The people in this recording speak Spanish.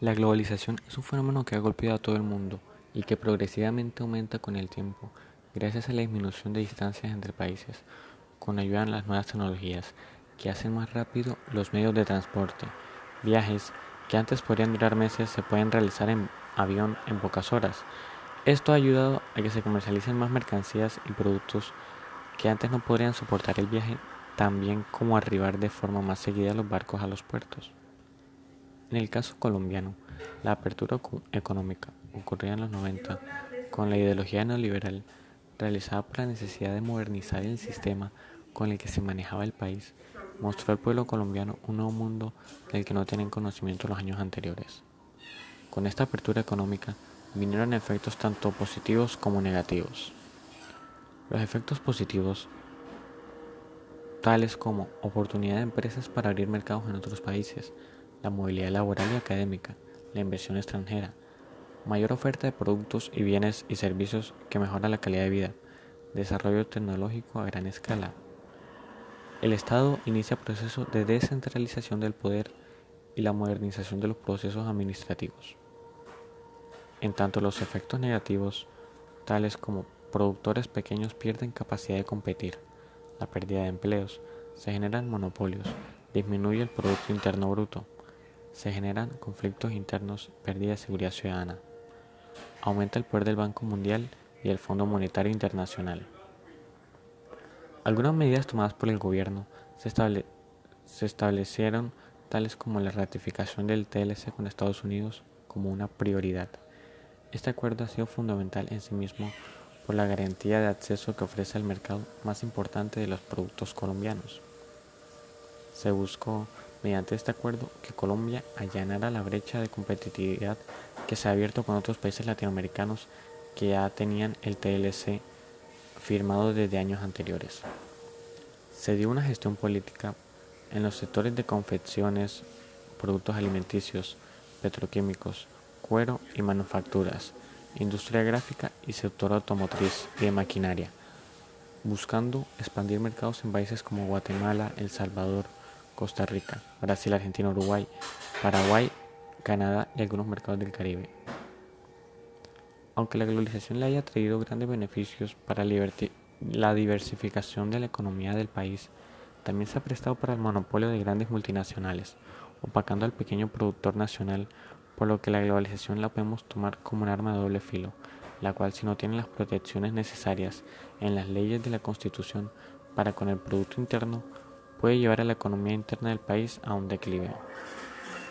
La globalización es un fenómeno que ha golpeado a todo el mundo y que progresivamente aumenta con el tiempo, gracias a la disminución de distancias entre países, con ayuda de las nuevas tecnologías que hacen más rápido los medios de transporte. Viajes que antes podrían durar meses se pueden realizar en avión en pocas horas. Esto ha ayudado a que se comercialicen más mercancías y productos que antes no podrían soportar el viaje tan bien como arribar de forma más seguida los barcos a los puertos. En el caso colombiano, la apertura económica ocurrida en los 90 con la ideología neoliberal realizada por la necesidad de modernizar el sistema con el que se manejaba el país, mostró al pueblo colombiano un nuevo mundo del que no tenían conocimiento los años anteriores. Con esta apertura económica vinieron efectos tanto positivos como negativos. Los efectos positivos, tales como oportunidad de empresas para abrir mercados en otros países, la movilidad laboral y académica, la inversión extranjera, mayor oferta de productos y bienes y servicios que mejora la calidad de vida, desarrollo tecnológico a gran escala. El Estado inicia proceso de descentralización del poder y la modernización de los procesos administrativos. En tanto los efectos negativos, tales como productores pequeños pierden capacidad de competir, la pérdida de empleos, se generan monopolios, disminuye el Producto Interno Bruto, se generan conflictos internos, pérdida de seguridad ciudadana. Aumenta el poder del Banco Mundial y el Fondo Monetario Internacional. Algunas medidas tomadas por el gobierno se, se establecieron tales como la ratificación del TLC con Estados Unidos como una prioridad. Este acuerdo ha sido fundamental en sí mismo por la garantía de acceso que ofrece el mercado más importante de los productos colombianos. Se buscó mediante este acuerdo que Colombia allanara la brecha de competitividad que se ha abierto con otros países latinoamericanos que ya tenían el TLC firmado desde años anteriores. Se dio una gestión política en los sectores de confecciones, productos alimenticios, petroquímicos, cuero y manufacturas, industria gráfica y sector automotriz y de maquinaria, buscando expandir mercados en países como Guatemala, El Salvador, Costa Rica, Brasil, Argentina, Uruguay, Paraguay, Canadá y algunos mercados del Caribe. Aunque la globalización le haya traído grandes beneficios para la diversificación de la economía del país, también se ha prestado para el monopolio de grandes multinacionales, opacando al pequeño productor nacional, por lo que la globalización la podemos tomar como un arma de doble filo, la cual si no tiene las protecciones necesarias en las leyes de la Constitución para con el Producto Interno, puede llevar a la economía interna del país a un declive.